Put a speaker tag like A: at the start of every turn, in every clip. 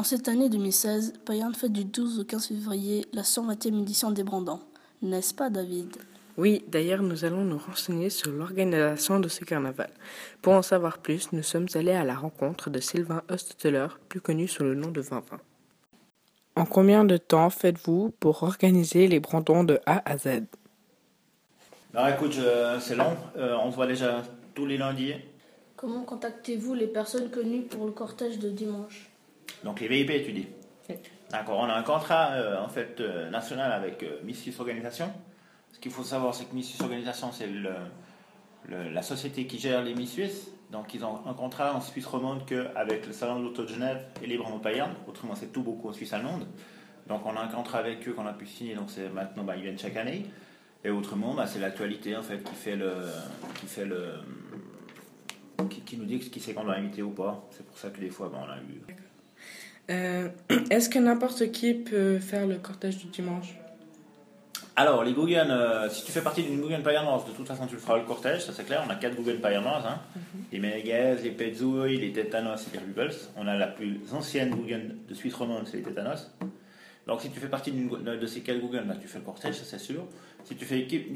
A: En cette année 2016, Payerne fête du 12 au 15 février la 120e édition des Brandants. N'est-ce pas, David?
B: Oui, d'ailleurs, nous allons nous renseigner sur l'organisation de ce carnaval. Pour en savoir plus, nous sommes allés à la rencontre de Sylvain Osteteler, plus connu sous le nom de Vinvin. En combien de temps faites-vous pour organiser les Brandons de A à Z?
C: Alors écoute, c'est long. Euh, on se voit déjà tous les lundis.
A: Comment contactez-vous les personnes connues pour le cortège de dimanche?
C: Donc les VIP, tu dis D'accord, on a un contrat euh, en fait euh, national avec euh, Missus Organisation. Ce qu'il faut savoir, c'est que Missus Organisation, c'est la société qui gère les Miss Suisses. Donc ils ont un contrat en Suisse romande qu'avec le Salon de l'Auto de Genève et les Brandons Payerne. Autrement, c'est tout beaucoup en Suisse allemande. Donc on a un contrat avec eux qu'on a pu signer. Donc c'est maintenant, bah, ils viennent chaque année. Et autrement, bah, c'est l'actualité en fait qui fait le, qui fait le, qui, nous dit qui c'est qu'on doit inviter ou pas. C'est pour ça que des fois, bah, on a eu.
B: Euh, est-ce que n'importe qui peut faire le cortège du dimanche?
C: Alors, les Guggen, euh, si tu fais partie d'une Guggen Payernoise, de toute façon, tu le feras le cortège, ça c'est clair. On a quatre Guggen Payernoises hein. Mhm. les Meneghès, les Petzouilles, les Tétanos et les Rubels. On a la plus ancienne Guggen de Suisse romande, c'est les Tétanos. Donc, si tu fais partie de ces quatre Guggen, tu fais le cortège, ça c'est sûr. Si tu fais, équipe,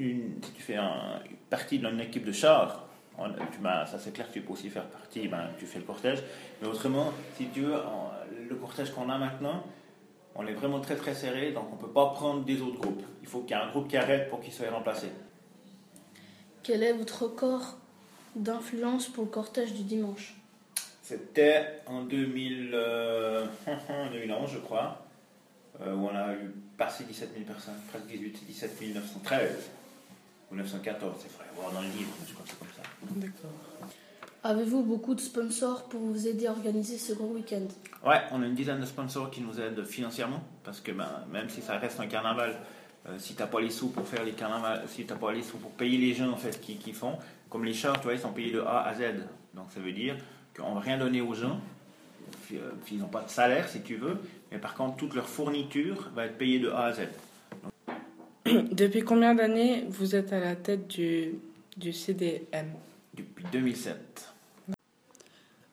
C: si tu fais un, partie d'une équipe de chars, ça c'est clair tu peux aussi faire partie, ben, tu fais le cortège. Mais autrement, si tu veux, le cortège qu'on a maintenant, on est vraiment très très serré, donc on ne peut pas prendre des autres groupes. Il faut qu'il y ait un groupe qui arrête pour qu'il soit remplacé.
A: Quel est votre record d'influence pour le cortège du dimanche?
C: C'était en 2000, 2011, euh, je crois, euh, où on a eu passé 17 000 personnes, presque 18, 17 913 ou 914, c'est vrai, voir dans le livre, je crois que c'est comme ça.
A: D'accord. Avez-vous beaucoup de sponsors pour vous aider à organiser ce gros week-end?
C: Ouais, on a une dizaine de sponsors qui nous aident financièrement, parce que ben, même si ça reste un carnaval, euh, si tu n'as pas les sous pour faire les carnavals, si t'as pas les sous pour payer les gens en fait qui, qui font, comme les chars, tu vois, ils sont payés de A à Z. Donc ça veut dire qu'on ne va rien donner aux gens, euh, ils n'ont pas de salaire si tu veux, mais par contre toute leur fourniture va être payée de A à Z.
B: Depuis combien d'années vous êtes à la tête du, du CDM
C: Depuis 2007.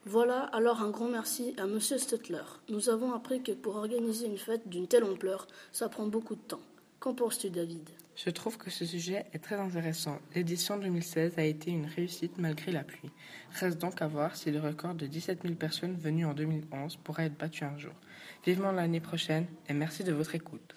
A: Voilà alors un grand merci à Monsieur Stuttler. Nous avons appris que pour organiser une fête d'une telle ampleur, ça prend beaucoup de temps. Qu'en penses-tu, David?
B: Je trouve que ce sujet est très intéressant. L'édition 2016 a été une réussite malgré la pluie. Reste donc à voir si le record de 17 000 personnes venues en 2011 pourra être battu un jour. Vivement l'année prochaine et merci de votre écoute.